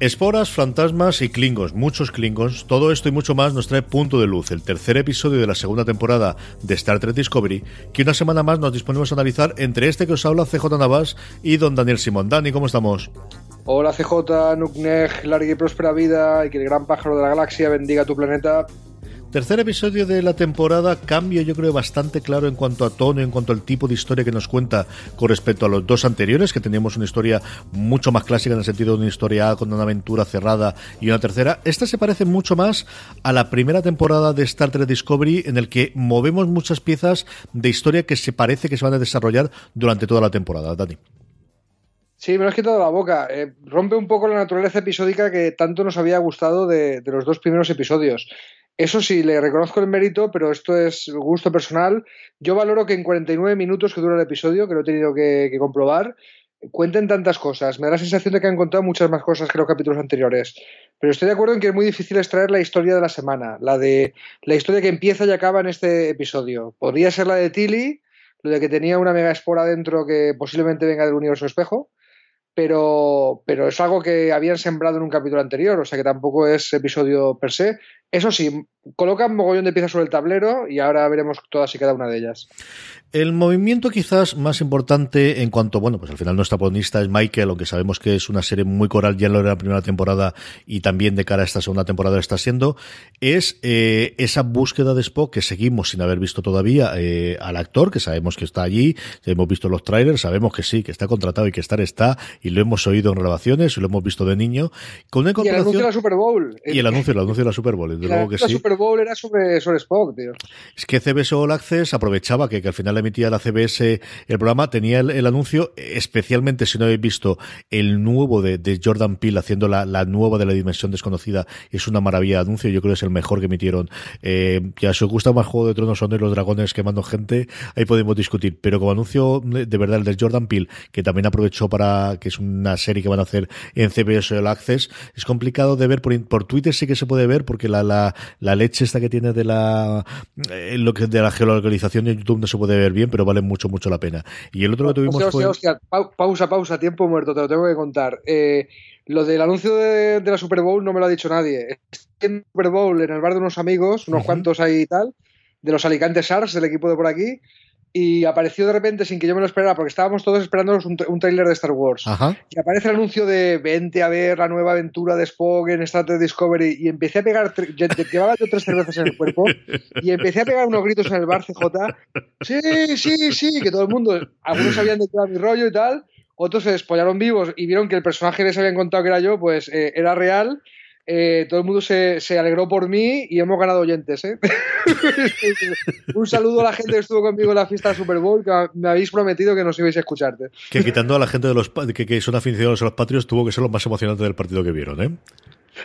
Esporas, fantasmas y klingons, muchos klingons, todo esto y mucho más nos trae Punto de Luz, el tercer episodio de la segunda temporada de Star Trek Discovery, que una semana más nos disponemos a analizar entre este que os habla CJ Navas y don Daniel Simón. Dani, ¿cómo estamos? Hola CJ, Nukneg, larga y próspera vida y que el gran pájaro de la galaxia bendiga tu planeta. Tercer episodio de la temporada, cambio yo creo bastante claro en cuanto a tono, en cuanto al tipo de historia que nos cuenta con respecto a los dos anteriores, que teníamos una historia mucho más clásica en el sentido de una historia con una aventura cerrada y una tercera. Esta se parece mucho más a la primera temporada de Star Trek Discovery, en el que movemos muchas piezas de historia que se parece que se van a desarrollar durante toda la temporada. Dani. Sí, me lo has quitado la boca. Eh, rompe un poco la naturaleza episódica que tanto nos había gustado de los dos primeros episodios. Eso sí, le reconozco el mérito, pero esto es gusto personal. Yo valoro que en 49 minutos que dura el episodio, que lo he tenido que, comprobar, cuenten tantas cosas. Me da la sensación de que han contado muchas más cosas que los capítulos anteriores. Pero estoy de acuerdo en que es muy difícil extraer la historia de la semana, la de la historia que empieza y acaba en este episodio. Podría ser la de Tilly, lo de que tenía una mega espora dentro que posiblemente venga del universo espejo pero, pero es algo que habían sembrado en un capítulo anterior, o sea que tampoco es episodio per se. Eso sí, colocan mogollón de piezas sobre el tablero y ahora veremos todas y cada una de ellas. El movimiento quizás más importante en cuanto, bueno, pues al final nuestra protagonista es Michael, aunque sabemos que es una serie muy coral, ya lo era la primera temporada y también de cara a esta segunda temporada está siendo, es eh, esa búsqueda de Spock que seguimos sin haber visto todavía eh, al actor, que sabemos que está allí, hemos visto los trailers, sabemos que sí, que está contratado y que estar está, y lo hemos oído en grabaciones y lo hemos visto de niño. Con una y el anuncio de la Super Bowl. Y el anuncio, el anuncio de la Super Bowl, desde luego que la sí. Super Bowl era sobre, sobre Spock, tío. Es que CBS All Access aprovechaba que, que al final emitía la CBS el programa, tenía el, el, anuncio, especialmente si no habéis visto el nuevo de, de Jordan Peele haciendo la, la, nueva de la Dimensión Desconocida, es una maravilla de anuncio, yo creo que es el mejor que emitieron. Eh, ya si os gusta más Juego de Tronos son de los dragones quemando gente, ahí podemos discutir, pero como anuncio de verdad el de Jordan Peele, que también aprovechó para, que es una serie que van a hacer en CBS All Access, es complicado de ver, por, por Twitter sí que se puede ver, porque la, la, la leche esta que tiene de la, eh, lo que de la geolocalización de YouTube no se puede ver bien, pero vale mucho, mucho la pena. Y el otro que tuvimos hostia, fue... Hostia, hostia. pausa, pausa, tiempo muerto, te lo tengo que contar. Eh, lo del anuncio de, de, la Super Bowl no me lo ha dicho nadie. Estoy en Super Bowl en el bar de unos amigos, unos uh -huh. cuantos ahí y tal, de los Alicante Sharks, del equipo de por aquí, y apareció de repente sin que yo me lo esperara, porque estábamos todos esperando un, un tráiler de Star Wars. Ajá. Y aparece el anuncio de vente a ver la nueva aventura de Spock en Star Trek Discovery y empecé a pegar, llevaba yo tres cervezas en el cuerpo y empecé a pegar unos gritos en el bar CJ. Sí, sí, sí, que todo el mundo, algunos sabían de qué era mi rollo y tal, otros se despollaron vivos y vieron que el personaje que les habían contado que era yo, pues eh, era real eh, todo el mundo se, se, alegró por mí y hemos ganado oyentes. ¿eh? Un saludo a la gente que estuvo conmigo en la fiesta del Super Bowl, que me habéis prometido que nos ibais a escucharte. Que quitando a la gente de los que, que son aficionados a los patrios, tuvo que ser lo más emocionante del partido que vieron, ¿eh?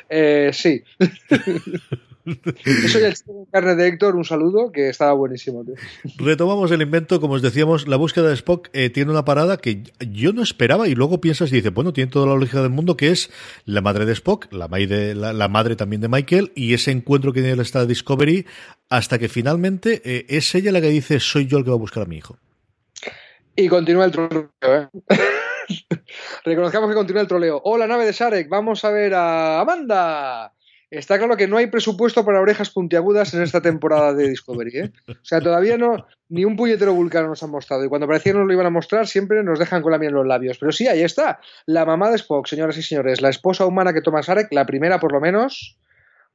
Eh, sí. Yo soy el chico de carne de Héctor, un saludo, que estaba buenísimo. Tío. Retomamos el invento, como os decíamos, la búsqueda de Spock eh, tiene una parada que yo no esperaba y luego piensas y dices, bueno, tiene toda la lógica del mundo, que es la madre de Spock, la, de, la, la madre también de Michael y ese encuentro que tiene el Star Discovery hasta que finalmente eh, es ella la que dice, soy yo el que va a buscar a mi hijo. Y continúa el troleo, ¿eh? Reconozcamos que continúa el troleo. Hola, nave de Sarek, vamos a ver a Amanda. Está claro que no hay presupuesto para orejas puntiagudas en esta temporada de Discovery. ¿eh? O sea, todavía no, ni un puñetero vulcano nos han mostrado. Y cuando parecía nos lo iban a mostrar, siempre nos dejan con la miel en los labios. Pero sí, ahí está. La mamá de Spock, señoras y señores. La esposa humana que toma Sarek, la primera por lo menos.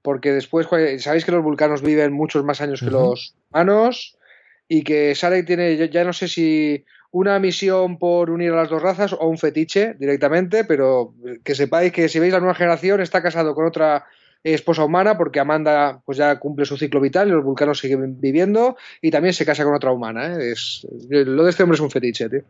Porque después, sabéis que los vulcanos viven muchos más años que los humanos. Y que Sarek tiene, ya no sé si una misión por unir a las dos razas o un fetiche directamente, pero que sepáis que si veis la nueva generación está casado con otra esposa humana porque Amanda pues ya cumple su ciclo vital y los vulcanos siguen viviendo y también se casa con otra humana. ¿eh? Es, lo de este hombre es un fetiche, tío.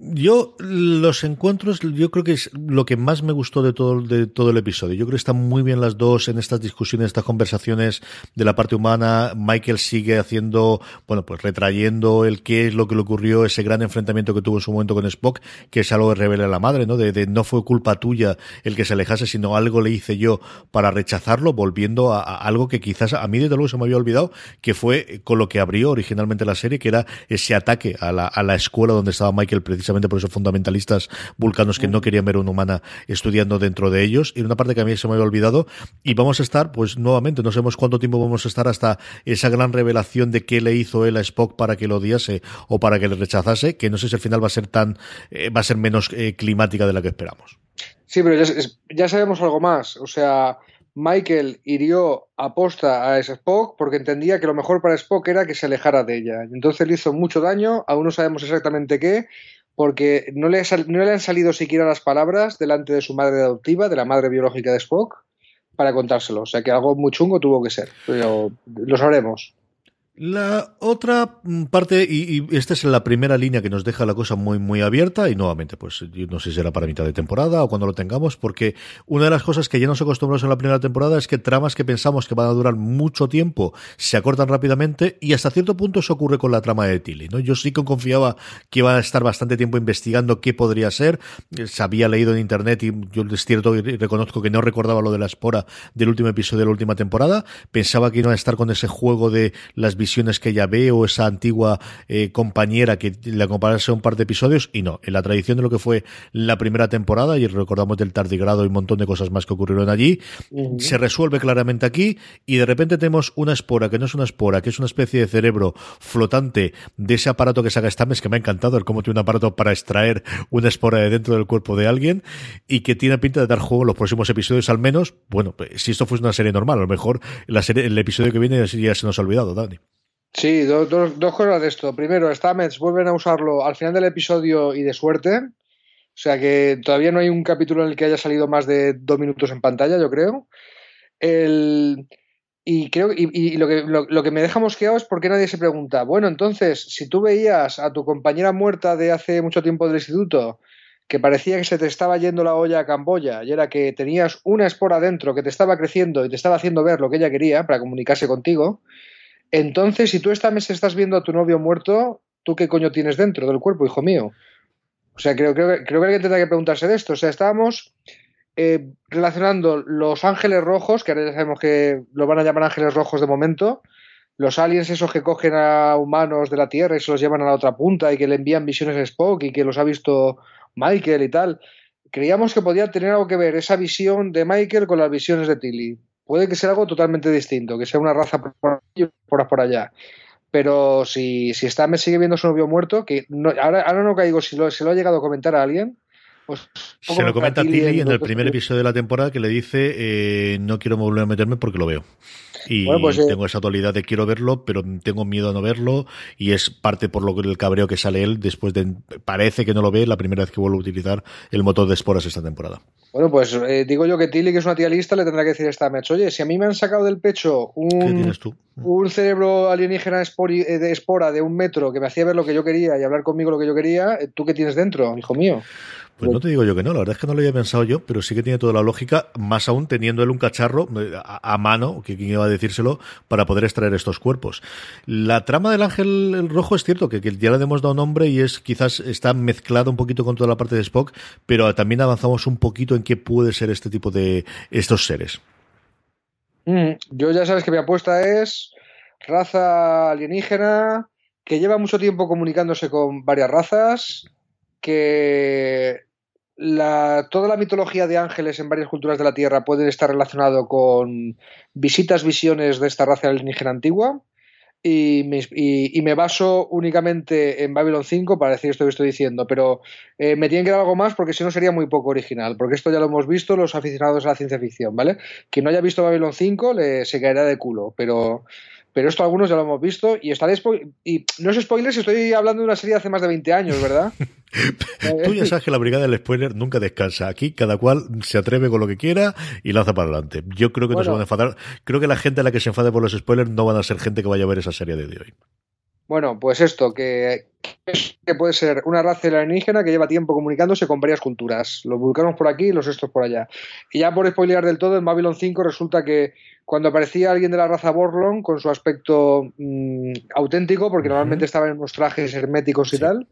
Yo, los encuentros, yo creo que es lo que más me gustó de todo, de todo el episodio. Yo creo que están muy bien las dos en estas discusiones, estas conversaciones de la parte humana. Michael sigue haciendo, bueno, pues retrayendo el qué es lo que le ocurrió, ese gran enfrentamiento que tuvo en su momento con Spock, que es algo que revela la madre, ¿no? De, no fue culpa tuya el que se alejase, sino algo le hice yo para rechazarlo, volviendo a, algo que quizás a mí desde luego se me había olvidado, que fue con lo que abrió originalmente la serie, que era ese ataque a la, a la escuela donde estaba Michael precisamente por esos fundamentalistas vulcanos que no querían ver una humana estudiando dentro de ellos. Y una parte que a mí se me había olvidado. Y vamos a estar, pues nuevamente, no sabemos cuánto tiempo vamos a estar hasta esa gran revelación de qué le hizo él a Spock para que lo odiase o para que le rechazase, que no sé si al final va a ser tan, eh, va a ser menos eh, climática de la que esperamos. Sí, pero ya, ya sabemos algo más. O sea, Michael hirió a posta a Spock porque entendía que lo mejor para Spock era que se alejara de ella. Entonces le hizo mucho daño, aún no sabemos exactamente qué, porque no le, no le han salido siquiera las palabras delante de su madre adoptiva, de la madre biológica de Spock, para contárselo. O sea que algo muy chungo tuvo que ser, pero lo sabremos. La otra parte, y, esta es la primera línea que nos deja la cosa muy, muy abierta, y nuevamente, pues no sé si será para mitad de temporada o cuando lo tengamos, porque una de las cosas que ya nos acostumbramos en la primera temporada es que tramas que pensamos que van a durar mucho tiempo se acortan rápidamente, y hasta cierto punto eso ocurre con la trama de Tilly, ¿no? Yo sí que confiaba que iba a estar bastante tiempo investigando qué podría ser, se había leído en internet, y yo es cierto y reconozco que no recordaba lo de la espora del último episodio de la última temporada, pensaba que iban a estar con ese juego de las que ella ve o esa antigua eh, compañera que le acompañase un par de episodios y no, en la tradición de lo que fue la primera temporada y recordamos del tardigrado y un montón de cosas más que ocurrieron allí, se resuelve claramente aquí y de repente tenemos una espora que no es una espora, que es una especie de cerebro flotante de ese aparato que saca Stamets que me ha encantado, el cómo tiene un aparato para extraer una espora de dentro del cuerpo de alguien y que tiene pinta de dar juego en los próximos episodios al menos, bueno, pues, si esto fuese una serie normal, a lo mejor la serie, el episodio que viene ya se nos ha olvidado, Dani. Sí, dos cosas de esto. Primero, Stamets vuelven a usarlo al final del episodio y de suerte. O sea que todavía no hay un capítulo en el que haya salido más de dos minutos en pantalla, yo creo. y creo y, lo, que, lo, que me deja mosqueado es porque nadie se pregunta, bueno, entonces, si tú veías a tu compañera muerta de hace mucho tiempo del instituto, que parecía que se te estaba yendo la olla a Camboya, y era que tenías una espora dentro que te estaba creciendo y te estaba haciendo ver lo que ella quería para comunicarse contigo, entonces, si tú esta mes estás viendo a tu novio muerto, ¿tú qué coño tienes dentro del cuerpo, hijo mío? O sea, creo, creo, creo que alguien tendrá que preguntarse de esto. O sea, estábamos eh, relacionando los ángeles rojos, que ahora ya sabemos que lo van a llamar ángeles rojos de momento, los aliens esos que cogen a humanos de la Tierra y se los llevan a la otra punta y que le envían visiones a Spock y que los ha visto Michael y tal. Creíamos que podía tener algo que ver esa visión de Michael con las visiones de Tilly puede que sea algo totalmente distinto, que sea una raza por, por, por allá. Pero si, si está, me sigue viendo su novio muerto, que ahora, ahora no caigo si lo, se lo ha llegado a comentar a alguien, pues, se lo comenta a Tilly en el primer episodio de la temporada que le dice eh, no quiero volver a meterme porque lo veo. Y pues, eh, tengo esa dualidad de quiero verlo, pero tengo miedo a no verlo y es parte por lo que el cabreo que sale él después de parece que no lo ve la primera vez que vuelve a utilizar el motor de esporas esta temporada. Bueno, pues eh, digo yo que Tilly, que es una tía lista, le tendrá que decir esta match, oye, si a mí me han sacado del pecho un, un cerebro alienígena eh, de espora de un metro que me hacía ver lo que yo quería y hablar conmigo lo que yo quería, ¿tú qué tienes dentro, hijo mío? Pues no te digo yo que no, la verdad es que no lo había pensado yo, pero sí que tiene toda la lógica, más aún teniendo él un cacharro a, mano, que quien iba a decírselo, para poder extraer estos cuerpos. La trama del ángel rojo es cierto que, ya le hemos dado nombre y es quizás está mezclado un poquito con toda la parte de Spock, pero también avanzamos un poquito en qué puede ser este tipo de estos seres. Mm, yo ya sabes que mi apuesta es raza alienígena que lleva mucho tiempo comunicándose con varias razas, que la, toda la mitología de ángeles en varias culturas de la Tierra puede estar relacionado con visitas, visiones de esta raza alienígena antigua. Y me, y, me, baso únicamente en Babylon 5 para decir esto que estoy diciendo, pero eh, me tienen que dar algo más porque si no sería muy poco original, porque esto ya lo hemos visto los aficionados a la ciencia ficción, ¿vale? Quien no haya visto Babylon 5 le, se caerá de culo, pero pero esto algunos ya lo hemos visto y estaré y no es spoiler si estoy hablando de una serie de hace más de 20 años, ¿verdad? Tú ya sabes que la brigada del spoiler nunca descansa. Aquí cada cual se atreve con lo que quiera y lanza para adelante. Yo creo que bueno, no se van a enfadar. Creo que la gente a la que se enfade por los spoilers no van a ser gente que vaya a ver esa serie de hoy. Bueno, pues esto, que, que puede ser una raza alienígena que lleva tiempo comunicándose con varias culturas. Los vulcanos por aquí y los estos por allá. Y ya por spoilear del todo, en Babylon 5 resulta que cuando aparecía alguien de la raza Borlon con su aspecto mmm, auténtico, porque uh -huh. normalmente estaban en unos trajes herméticos y tal,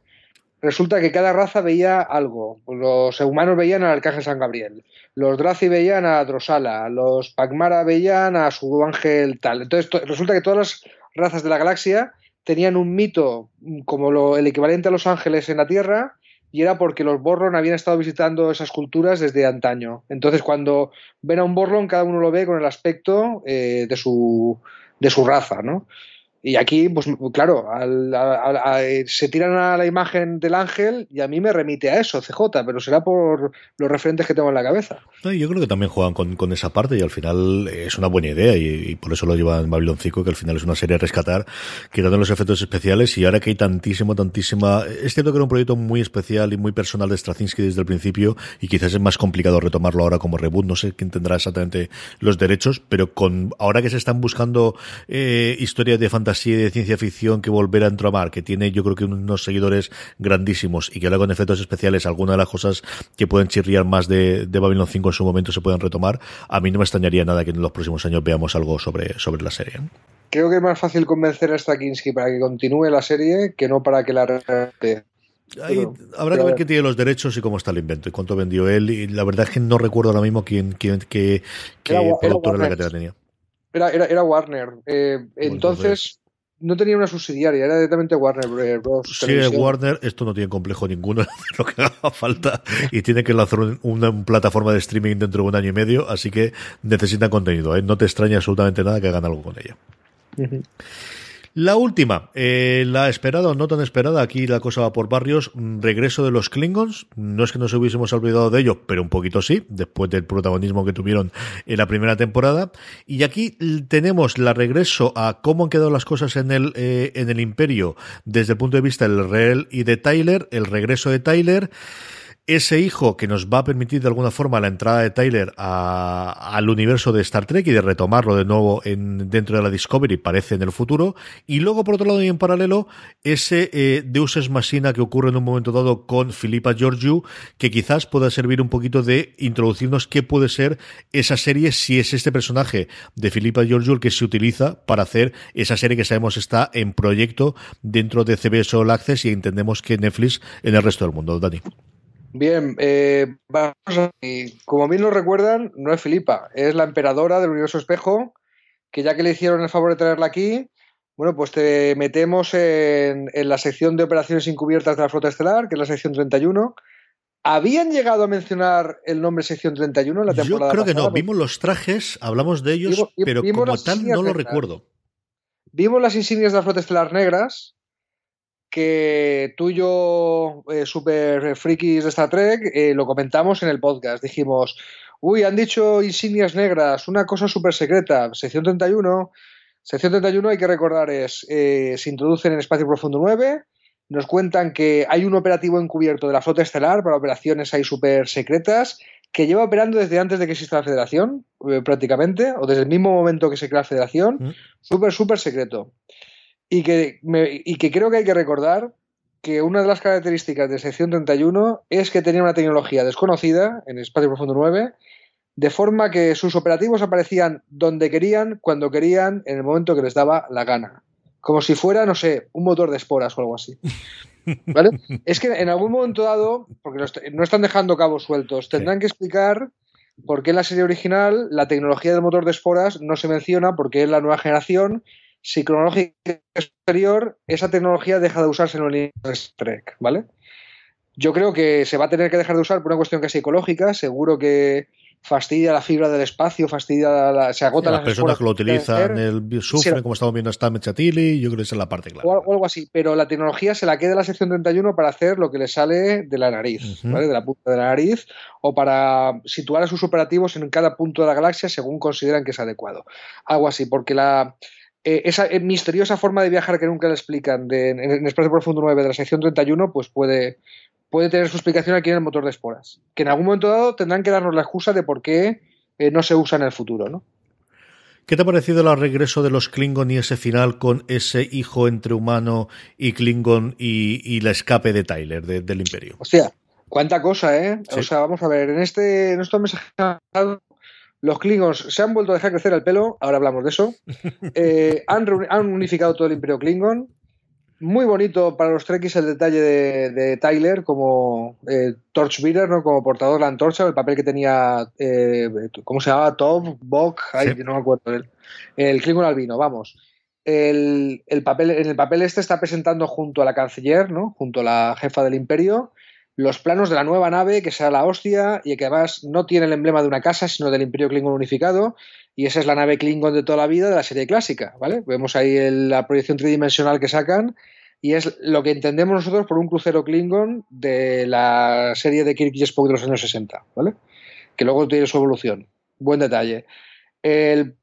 resulta que cada raza veía algo. Los humanos veían al arcángel San Gabriel, los Drazi veían a Drosala, los Pagmara veían a su ángel tal. Entonces resulta que todas las razas de la galaxia tenían un mito como lo, el equivalente a los ángeles en la Tierra y era porque los Borlon habían estado visitando esas culturas desde antaño. Entonces, cuando ven a un Borlon, cada uno lo ve con el aspecto eh, de, su, de su raza, ¿no? Y aquí, pues claro, al, a, a, se tiran a la imagen del ángel y a mí me remite a eso, CJ, pero será por los referentes que tengo en la cabeza. No, yo creo que también juegan con, con, esa parte y al final es una buena idea y, y por eso lo llevan Babylon 5, que al final es una serie a rescatar, quitando los efectos especiales y ahora que hay tantísimo, tantísima... Es cierto que era un proyecto muy especial y muy personal de Straczynski desde el principio y quizás es más complicado retomarlo ahora como reboot, no sé quién tendrá exactamente los derechos, pero con ahora que se están buscando eh, historias de fantasía así de ciencia ficción que volver a entramar, que tiene yo creo que unos seguidores grandísimos y que ahora con efectos especiales algunas de las cosas que pueden chirriar más de, de Babylon 5 en su momento se puedan retomar, a mí no me extrañaría nada que en los próximos años veamos algo sobre, sobre la serie. Creo que es más fácil convencer a Straczynski para que continúe la serie que no para que la repete. Ahí pero, habrá que ver qué tiene los derechos y cómo está el invento y cuánto vendió él. Y la verdad es que no recuerdo ahora mismo quién, quién qué, qué era, la que tenía. Era, era, era Warner. Eh, entonces, entonces, no tenía una subsidiaria, era directamente Warner Bros. Si es Warner, esto no tiene complejo ninguno lo que haga falta y tiene que lanzar una, una, plataforma de streaming dentro de un año y medio, así que necesitan contenido. ¿eh? No te extraña absolutamente nada que hagan algo con ella. Uh -huh. La última, eh, la esperada o no tan esperada, aquí la cosa va por barrios, regreso de los Klingons, no es que nos hubiésemos olvidado de ello, pero un poquito sí, después del protagonismo que tuvieron en la primera temporada, y aquí tenemos la regreso a cómo han quedado las cosas en el, eh, en el imperio desde el punto de vista del Reel y de Tyler, el regreso de Tyler, ese hijo que nos va a permitir de alguna forma la entrada de Tyler a, al universo de Star Trek y de retomarlo de nuevo en, dentro de la Discovery, parece en el futuro. Y luego, por otro lado, y en paralelo, ese eh, Deus Ex Machina que ocurre en un momento dado con Philippa Georgiou, que quizás pueda servir un poquito de introducirnos qué puede ser esa serie si es este personaje de Philippa Georgiou el que se utiliza para hacer esa serie que sabemos está en proyecto dentro de CBS All Access y entendemos que Netflix en el resto del mundo. Dani. Bien, eh, vamos a, como bien nos recuerdan, no es Filipa, es la emperadora del universo espejo, que ya que le hicieron el favor de traerla aquí, bueno, pues te metemos en, en, la sección de operaciones encubiertas de la flota estelar, que es la sección 31. ¿Habían llegado a mencionar el nombre sección 31 en la temporada Yo creo que pasada? no, vimos los trajes, hablamos de ellos, vimos, pero vimos como tal no lo recuerdo. Vimos las insignias de la flota estelar negras, que tú y yo, eh, super frikis de Star Trek, eh, lo comentamos en el podcast. Dijimos, uy, han dicho insignias negras, una cosa súper secreta, sección 31. Sección 31, hay que recordar, es, eh, se introducen en Espacio Profundo 9, nos cuentan que hay un operativo encubierto de la flota estelar para operaciones ahí súper secretas, que lleva operando desde antes de que exista la federación, eh, prácticamente, o desde el mismo momento que se crea la federación, mm. súper, súper secreto. Y que, me, y que creo que hay que recordar que una de las características de sección 31 es que tenía una tecnología desconocida en Espacio Profundo 9, de forma que sus operativos aparecían donde querían, cuando querían, en el momento que les daba la gana. Como si fuera, no sé, un motor de esporas o algo así. ¿Vale? es que en algún momento dado, porque no están dejando cabos sueltos, tendrán que explicar por qué en la serie original la tecnología del motor de esporas no se menciona porque es la nueva generación si cronológica superior, esa tecnología deja de usarse en el Trek, ¿vale? Yo creo que se va a tener que dejar de usar por una cuestión casi ecológica. Seguro que fastidia la fibra del espacio, fastidia la, se agota las personas que lo utilizan, el sufren, como estamos viendo está Mechatili, yo creo que esa es la parte clara. O, algo así, pero la tecnología se la queda la sección 31 para hacer lo que le sale de la nariz, ¿vale? De la punta de la nariz, o para situar a sus operativos en cada punto de la galaxia según consideran que es adecuado. Algo así, porque la, eh, esa eh, misteriosa forma de viajar que nunca le explican de, en, en Espacio Profundo 9 de la sección 31, pues puede, puede tener su explicación aquí en el motor de esporas. Que en algún momento dado tendrán que darnos la excusa de por qué eh, no se usa en el futuro, ¿no? ¿Qué te ha parecido el regreso de los Klingon y ese final con ese hijo entre humano y Klingon y, y la escape de Tyler de, del Imperio? Hostia, cuánta cosa, ¿eh? Sí. O sea, vamos a ver, en este en estos mensajes los Klingons se han vuelto a dejar crecer el pelo, ahora hablamos de eso. Eh, han, han, unificado todo el Imperio Klingon. Muy bonito para los Trekkies el detalle de, de Tyler como eh, Torchbearer, ¿no? como portador de la antorcha, el papel que tenía, eh, ¿cómo se llamaba? Top, Bok, sí. no me acuerdo. El, el Klingon albino, vamos. El, el, papel, en el papel este está presentando junto a la canciller, ¿no? junto a la jefa del imperio, los planos de la nueva nave que será la hostia y que además no tiene el emblema de una casa, sino del Imperio Klingon unificado. Y esa es la nave Klingon de toda la vida de la serie clásica, ¿vale? Vemos ahí la proyección tridimensional que sacan y es lo que entendemos nosotros por un crucero Klingon de la serie de Kirk y de los años 60, ¿vale? Que luego tiene su evolución. Buen detalle. El,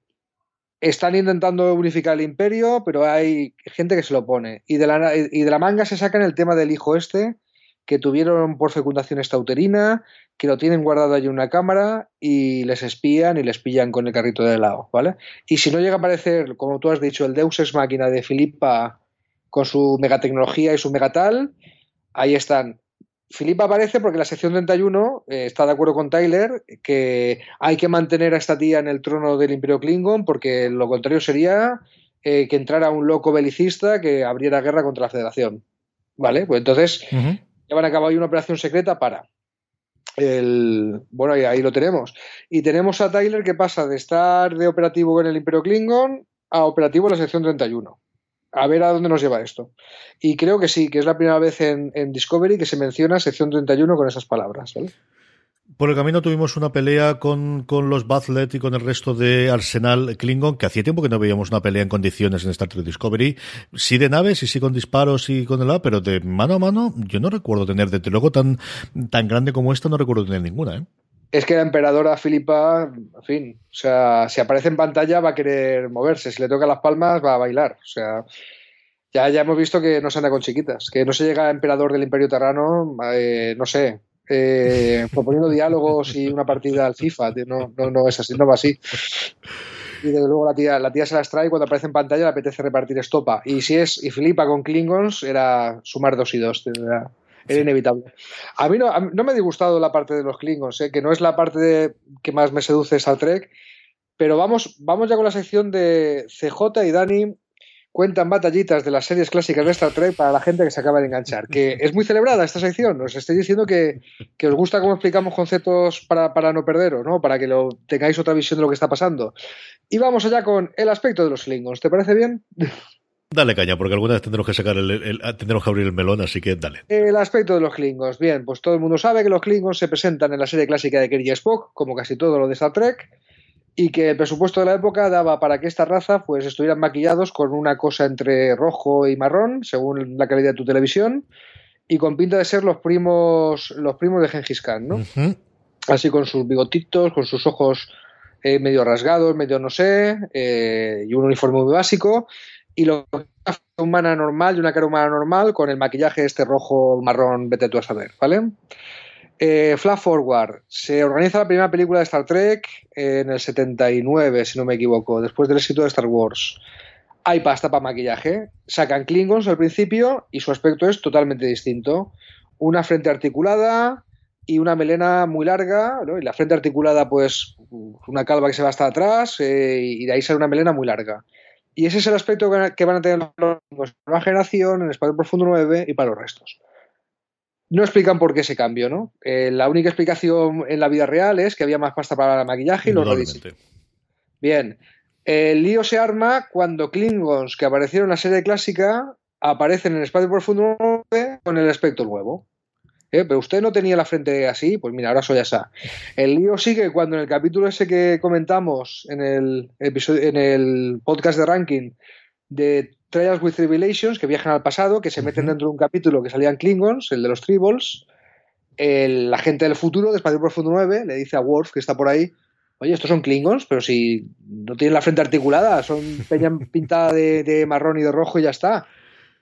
están intentando unificar el imperio, pero hay gente que se lo opone. Y de la, y de la manga se sacan el tema del hijo este, que tuvieron por fecundación extrauterina, que lo tienen guardado allí en una cámara y les espían y les pillan con el carrito de helado, ¿vale? Y si no llega a aparecer, como tú has dicho, el Deus Ex Máquina de Filipa con su megatecnología y su megatal, ahí están. Filipa aparece porque la sección 31 eh, está de acuerdo con Tyler que hay que mantener a esta tía en el trono del Imperio Klingon porque lo contrario sería eh, que entrara un loco belicista que abriera guerra contra la Federación. ¿Vale? Pues entonces llevan a cabo ahí una operación secreta para. El, bueno, ahí, lo tenemos. Y tenemos a Tyler que pasa de estar de operativo en el Imperio Klingon a operativo en la sección 31. A ver a dónde nos lleva esto. Y creo que sí, que es la primera vez en, en Discovery que se menciona sección 31 con esas palabras. ¿vale? Por el camino tuvimos una pelea con, con los Bathlet y con el resto de Arsenal Klingon, que hacía tiempo que no veíamos una pelea en condiciones en Star Trek Discovery. Sí de naves y sí con disparos y con el A, pero de mano a mano yo no recuerdo tener, desde luego tan, tan grande como esta, no recuerdo tener ninguna. ¿eh? Es que la emperadora Filipa, en fin, o sea, si aparece en pantalla va a querer moverse, si le toca las palmas va a bailar, o sea, ya, ya hemos visto que no se anda con chiquitas, que no se llega a emperador del Imperio Terrano, eh, no sé, eh, proponiendo diálogos y una partida al FIFA. No, no, no es así, no va así. Y desde luego la tía, la tía se las trae y cuando aparece en pantalla le apetece repartir estopa. Y si es y flipa con Klingons, era sumar dos y dos. Era, era inevitable. A mí, no, a mí no me ha disgustado la parte de los Klingons, ¿eh? que no es la parte de, que más me seduce Star Trek. Pero vamos, vamos ya con la sección de CJ y Dani cuentan batallitas de las series clásicas de Star Trek para la gente que se acaba de enganchar. Que es muy celebrada esta sección. Os estoy diciendo que, que os gusta cómo explicamos conceptos para, para, no perderos, ¿no? Para que lo tengáis otra visión de lo que está pasando. Y vamos allá con el aspecto de los Klingons. ¿Te parece bien? Dale caña, porque alguna vez tendremos que sacar el, el, el, tendremos que abrir el melón, así que dale. El aspecto de los Klingons. Bien, pues todo el mundo sabe que los Klingons se presentan en la serie clásica de Kirk y Spock, como casi todo lo de Star Trek y que el presupuesto de la época daba para que esta raza pues estuvieran maquillados con una cosa entre rojo y marrón, según la calidad de tu televisión, y con pinta de ser los primos los primos de Gengis Khan, ¿no? Uh -huh. Así con sus bigotitos, con sus ojos eh, medio rasgados, medio no sé, eh, y un uniforme muy básico, y lo una humana normal y una cara humana normal con el maquillaje este rojo marrón, vete tú a saber, ¿vale? Eh, Flash Forward. Se organiza la primera película de Star Trek en el 79, si no me equivoco, después del éxito de Star Wars. Hay pasta para maquillaje. Sacan Klingons al principio y su aspecto es totalmente distinto. Una frente articulada y una melena muy larga. Y la frente articulada, pues, una calva que se va hasta atrás eh, y de ahí sale una melena muy larga. Y ese es el aspecto que van a tener los nueva generación en Espacio Profundo 9 y para los restos. No explican por qué ese cambio, ¿no? Eh, la única explicación en la vida real es que había más pasta para el maquillaje y los rediseños. Bien. El lío se arma cuando Klingons que aparecieron en la serie clásica aparecen en Espacio Profundo con el aspecto nuevo. ¿eh? pero usted no tenía la frente así, pues mira, ahora soy así. El lío sigue cuando en el capítulo ese que comentamos en el, episodio, en el podcast de ranking de Trials with Tribulations, que viajan al pasado, que se meten dentro de un capítulo que salían Klingons, el de los Tribbles, el agente del futuro, de Espacio Profundo 9, le dice a Worf, que está por ahí, oye, estos son Klingons, pero si no tienen la frente articulada, son peña pintada de, de marrón y de rojo y ya está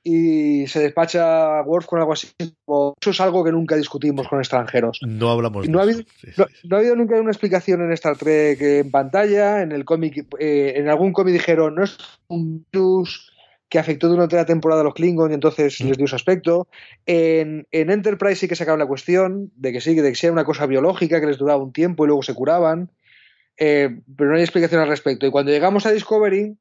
y se despacha Worf con algo así. Eso es algo que nunca discutimos con extranjeros. No hablamos no de ha, eso. habido, Sí, sí, no, no ha habido nunca una explicación en Star Trek en pantalla, en el cómic, eh, en algún cómic dijeron, no es un virus que afectó durante la temporada a los Klingons y entonces Mm. les dio ese aspecto. En, en Enterprise sí que sacaron la cuestión de que sí, de que sea una cosa biológica que les duraba un tiempo y luego se curaban, eh, pero no hay explicación al respecto. Y cuando llegamos a Discovery,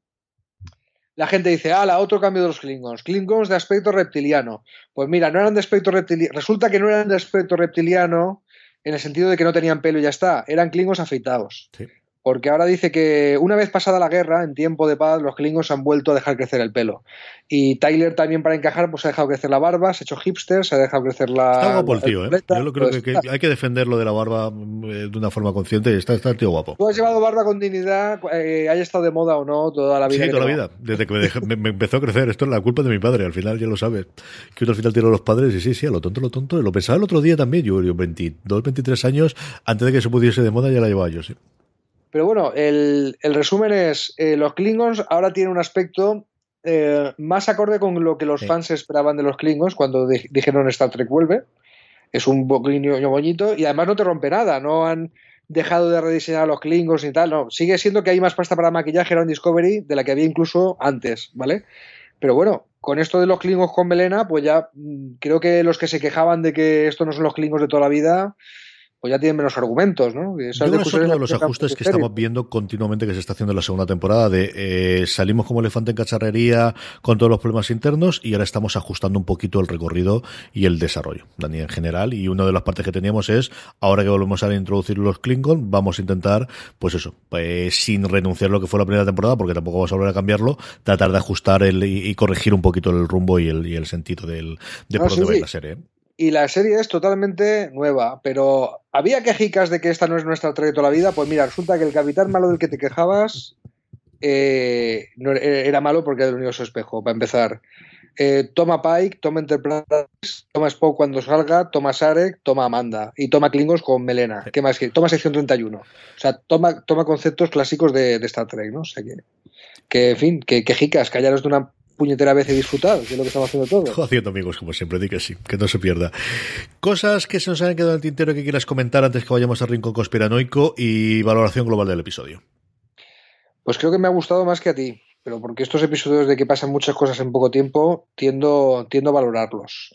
la gente dice, ala, otro cambio de los Klingons. Klingons de aspecto reptiliano. Pues mira, no eran de aspecto reptiliano. Resulta que no eran de aspecto reptiliano en el sentido de que no tenían pelo y ya está. Eran Klingons afeitados. Sí. Porque ahora dice que una vez pasada la guerra, en tiempo de paz, los Klingons han vuelto a dejar crecer el pelo. Y Tyler también para encajar, pues ha dejado crecer la barba, se ha hecho hipster, se ha dejado crecer la... Está guapo el tío, ¿eh? Yo lo creo pues que, hay que defenderlo de la barba eh, de una forma consciente. Está, está el tío guapo. Tú has llevado barba con dignidad, eh, haya estado de moda o no, toda la vida. Sí, toda la vida. Desde que me, dejé- me- me empezó a crecer. Esto es la culpa de mi padre. Al final ya lo sabes. Que uno al final tiró a los padres y sí, sí, a lo tonto, lo tonto. Lo pensaba el otro día también. Yo, yo 22, 23 años, antes de que se pudiese de moda, ya la llevaba yo, sí. Pero bueno, el, el resumen es, eh, los Klingons ahora tienen un aspecto eh, más acorde con lo que los Sí. fans esperaban de los Klingons cuando di- dijeron Star Trek vuelve. Es un boquinho bonito y además no te rompe nada, no han dejado de rediseñar a los Klingons ni tal, no, sigue siendo que hay más pasta para maquillaje en Discovery de la que había incluso antes, ¿vale? Pero bueno, con esto de los Klingons con melena, pues ya mm, creo que los que se quejaban de que estos no son los Klingons de toda la vida, pues ya tienen menos argumentos, ¿no? Esas Yo creo que es otro de los ajustes que estamos viendo continuamente que se está haciendo en la segunda temporada de eh, salimos como elefante en cacharrería con todos los problemas internos y ahora estamos ajustando un poquito el recorrido y el desarrollo, Dani, en general. Y una de las partes que teníamos es, ahora que volvemos a introducir los Klingon, vamos a intentar, pues eso, pues, sin renunciar a lo que fue la primera temporada, porque tampoco vamos a volver a cambiarlo, tratar de ajustar el, y, y corregir un poquito el rumbo y el, y el sentido del, de por dónde sí, va a ir sí. la serie. ¿eh? Y la serie es totalmente nueva, pero ¿había quejicas de que esta no es nuestra toda la vida? Pues mira, resulta que el capitán malo del que te quejabas eh, no era- era malo porque era del universo espejo, para empezar. Eh, toma Pike, toma Enterprise, toma Spock cuando salga, toma Sarek, toma Amanda y toma Klingons con Melena. ¿Qué más? que Toma sección 31. O sea, toma, toma conceptos clásicos de, de Star Trek, ¿no? O sea que, que en fin, que quejicas, callaros de una puñetera vez y disfrutar, que es lo que estamos haciendo todos. Haciendo amigos, como siempre, di que sí, que no se pierda. Cosas que se nos han quedado en el tintero que quieras comentar antes que vayamos al rincón conspiranoico y valoración global del episodio. Pues creo que me ha gustado más que a ti, pero porque estos episodios de que pasan muchas cosas en poco tiempo, tiendo, tiendo a valorarlos.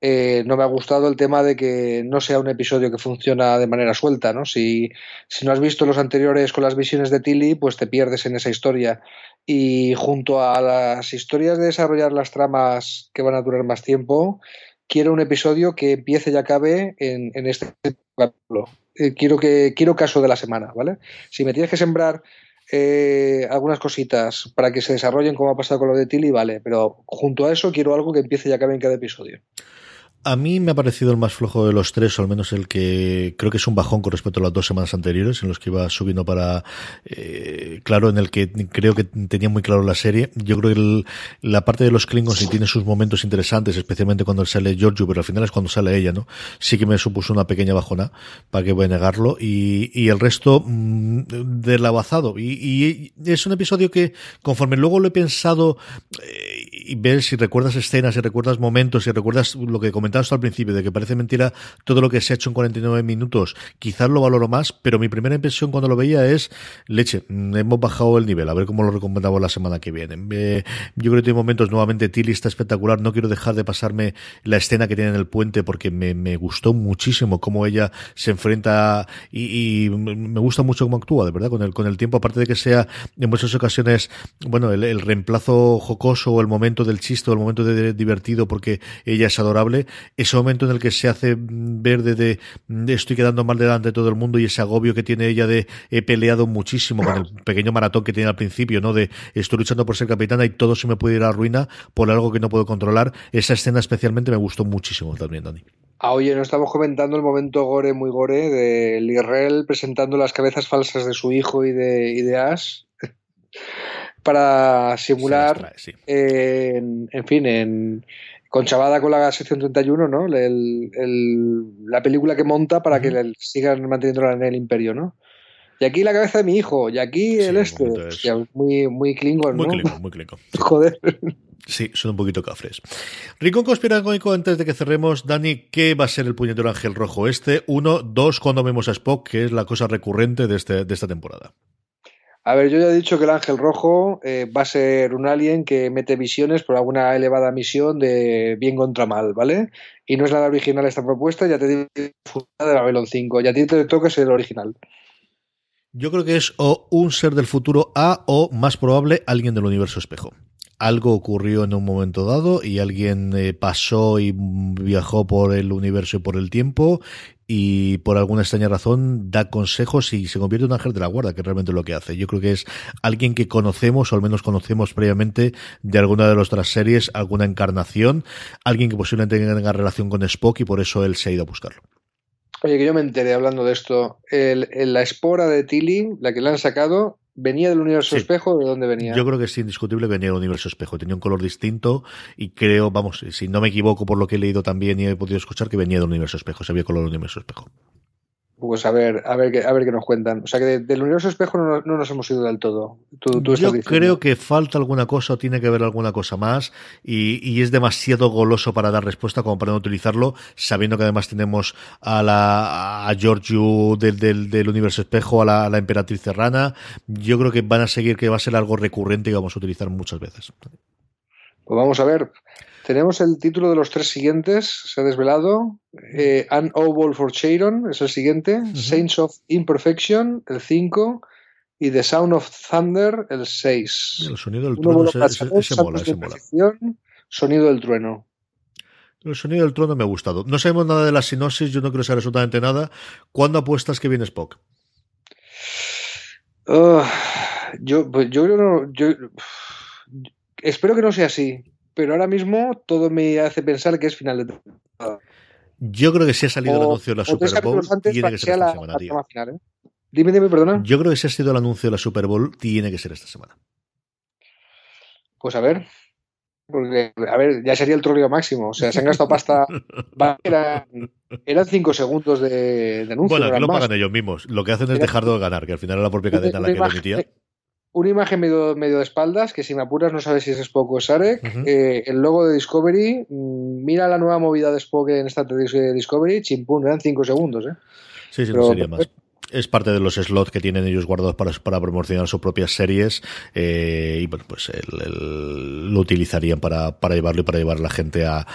Eh, no me ha gustado el tema de que no sea un episodio que funciona de manera suelta, ¿no? Si, si no has visto los anteriores con las visiones de Tilly, pues te pierdes en esa historia. Y junto a las historias de desarrollar las tramas que van a durar más tiempo, quiero un episodio que empiece y acabe en, este capítulo. Eh, quiero, que, quiero caso de la semana, ¿vale? Si me tienes que sembrar eh, algunas cositas para que se desarrollen como ha pasado con lo de Tilly, vale, pero junto a eso quiero algo que empiece y acabe en cada episodio. A mí me ha parecido el más flojo de los tres, o al menos el que creo que es un bajón con respecto a las dos semanas anteriores, en los que iba subiendo para, eh, claro, en el que creo que tenía muy claro la serie. Yo creo que el- la parte de los Klingons sí tiene sus momentos interesantes, especialmente cuando sale Giorgio, pero al final es cuando sale ella, ¿no? Sí que me supuso una pequeña bajona, para que voy a negarlo, y, y el resto mm, del lavazado. Y, y es un episodio que, conforme luego lo he pensado, eh, y ver si recuerdas escenas, si recuerdas momentos, si recuerdas lo que comentabas al principio, de que parece mentira todo lo que se ha hecho en 49 minutos, quizás lo valoro más, pero mi primera impresión cuando lo veía es, leche, mm, hemos bajado el nivel, a ver cómo lo recomendamos la semana que viene. Eh, yo creo que tiene momentos, nuevamente, Tilly está espectacular, no quiero dejar de pasarme la escena que tiene en el puente porque me, gustó muchísimo cómo ella se enfrenta y, me gusta mucho cómo actúa, de verdad, con el, con el tiempo, aparte de que sea en muchas ocasiones, bueno, el reemplazo jocoso o el momento del chiste el momento de, divertido porque ella es adorable, ese momento en el que se hace ver de, estoy quedando mal delante de todo el mundo y ese agobio que tiene ella de he peleado muchísimo con el pequeño maratón que tiene al principio, ¿no? De estoy luchando por ser capitana y todo se me puede ir a la ruina por algo que no puedo controlar. Esa escena especialmente me gustó muchísimo también, Dani. Ah, oye, no estamos comentando el momento gore, muy gore, de Lirrell presentando las cabezas falsas de su hijo y de, y de Ash para simular, en, fin, en, conchavada con la sección 31, ¿no? la película que monta para que le sigan manteniendo en el imperio, ¿no? Y aquí la cabeza de mi hijo, y aquí el este. muy, muy Klingon, ¿no? Muy Klingon, muy Klingon. Joder. Sí, son un poquito cafres. Rincón conspiranoico, antes de que cerremos, Dani, ¿qué va a ser el puñetero ángel rojo este? Uno, dos, cuando vemos a Spock, que es la cosa recurrente de, este, de esta temporada. A ver, yo ya he dicho que el ángel rojo eh, va a ser un alien que mete visiones por alguna elevada misión de bien contra mal, ¿vale? Y no es nada original esta propuesta, ya te digo de Babylon 5, y a ti te toca ser el original. Yo creo que es o un ser del futuro A o, más probable, alguien del universo espejo. Algo ocurrió en un momento dado y alguien eh, pasó y viajó por el universo y por el tiempo y por alguna extraña razón da consejos y se convierte en un ángel de la guarda, que es realmente lo que hace. Yo creo que es alguien que conocemos, o al menos conocemos previamente de alguna de nuestras series, alguna encarnación, alguien que posiblemente tenga relación con Spock y por eso él se ha ido a buscarlo. Oye, que yo me enteré hablando de esto. La espora de Tilly, la que le han sacado, ¿venía del universo espejo de dónde venía? Yo creo que es indiscutible que venía del universo espejo. Tenía un color distinto y creo, vamos, si no me equivoco por lo que he leído también y he podido escuchar, que venía del universo espejo. Se había color del universo espejo. Pues a ver, a ver, qué, a ver qué nos cuentan. O sea que del universo espejo no, nos hemos ido del todo. Yo creo que falta alguna cosa o tiene que haber alguna cosa más y, es demasiado goloso para dar respuesta como para no utilizarlo, sabiendo que además tenemos a la a Giorgio del, del, universo espejo, a la, a la emperatriz serrana. Yo creo que van a seguir que va a ser algo recurrente y vamos a utilizar muchas veces. Pues vamos a ver. Tenemos el título de los tres siguientes, se ha desvelado. Eh, An Oval for Sharon es el siguiente. Saints of Imperfection, el 5. Y The Sound of Thunder, el 6. El sonido del trueno ese, mola, ese mola. Sonido del trueno. El sonido del trueno me ha gustado. No sabemos nada de la sinopsis, yo no creo saber absolutamente nada. ¿Cuándo apuestas que viene Spock? yo, pues yo creo yo, espero que no sea así pero ahora mismo todo me hace pensar que es final de temporada. Yo creo que si ha salido el anuncio de la Super Bowl, tiene que ser esta semana, tío. Final, ¿eh? Dime, dime, perdona. Yo creo que si ha sido el anuncio de la Super Bowl, tiene que ser esta semana. Pues a ver. Porque, a ver, ya sería el troleo máximo. O sea, se han gastado pasta. eran, eran cinco segundos de, anuncio. Bueno, que lo pagan ellos mismos. Lo que hacen es dejar de ganar, que al final era la propia cadena la que lo emitía una imagen medio, medio de espaldas, que si me apuras no sabes si es Spock o Sarek. Eh, el logo de Discovery, mm, mira la nueva movida de Spock en esta Discovery, chimpún, eran 5 segundos. ¿eh? Sí, sí, no sería más es parte de los slots que tienen ellos guardados para, para promocionar sus propias series eh, y bueno pues lo utilizarían para, para llevarlo y para llevar a la gente a,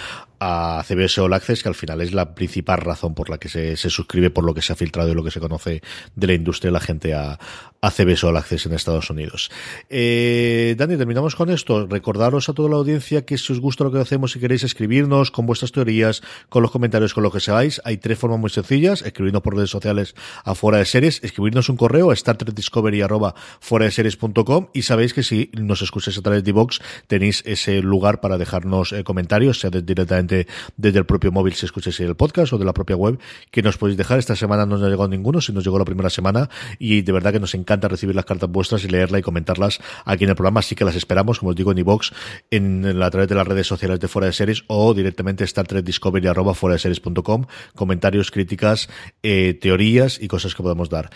a CBS All Access, que al final es la principal razón por la que se, se, suscribe, por lo que se ha filtrado y lo que se conoce de la industria la gente a, a CBS All Access en Estados Unidos. Eh, Dani, terminamos con esto. Recordaros a toda la audiencia que si os gusta lo que hacemos, si queréis escribirnos con vuestras teorías, con los comentarios, con lo que seáis, hay tres formas muy sencillas. Escribirnos por redes sociales a Fuera de Series, escribirnos un correo a de series.com y sabéis que si nos escucháis a través de Vox tenéis ese lugar para dejarnos eh, comentarios, sea directamente desde el propio móvil si escucháis el podcast o de la propia web que nos podéis dejar. Esta semana no nos ha llegado ninguno, si nos llegó la primera semana y de verdad que nos encanta recibir las cartas vuestras y leerlas y comentarlas aquí en el programa. Así que las esperamos, como os digo, en iVox, en, a través de las redes sociales de Fuera de Series o directamente Star Trek Discovery arroba fuera de series.com. Comentarios, críticas, eh, teorías y cosas que podemos dar.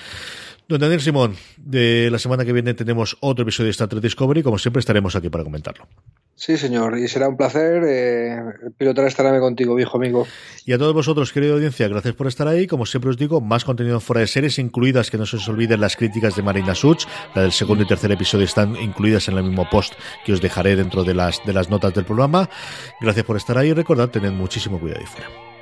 Don Daniel Simón, de la semana que viene tenemos otro episodio de Star Trek Discovery. Como siempre, estaremos aquí para comentarlo. Sí, señor, y será un placer eh, pilotar esta nave contigo, viejo amigo. Y a todos vosotros, querida audiencia, gracias por estar ahí. Como siempre os digo, más contenido fuera de series, incluidas que no se os olviden las críticas de Marina Such. La del segundo y tercer episodio están incluidas en el mismo post que os dejaré dentro de las, de las notas del programa. Gracias por estar ahí y recordad, tened muchísimo cuidado y fuera.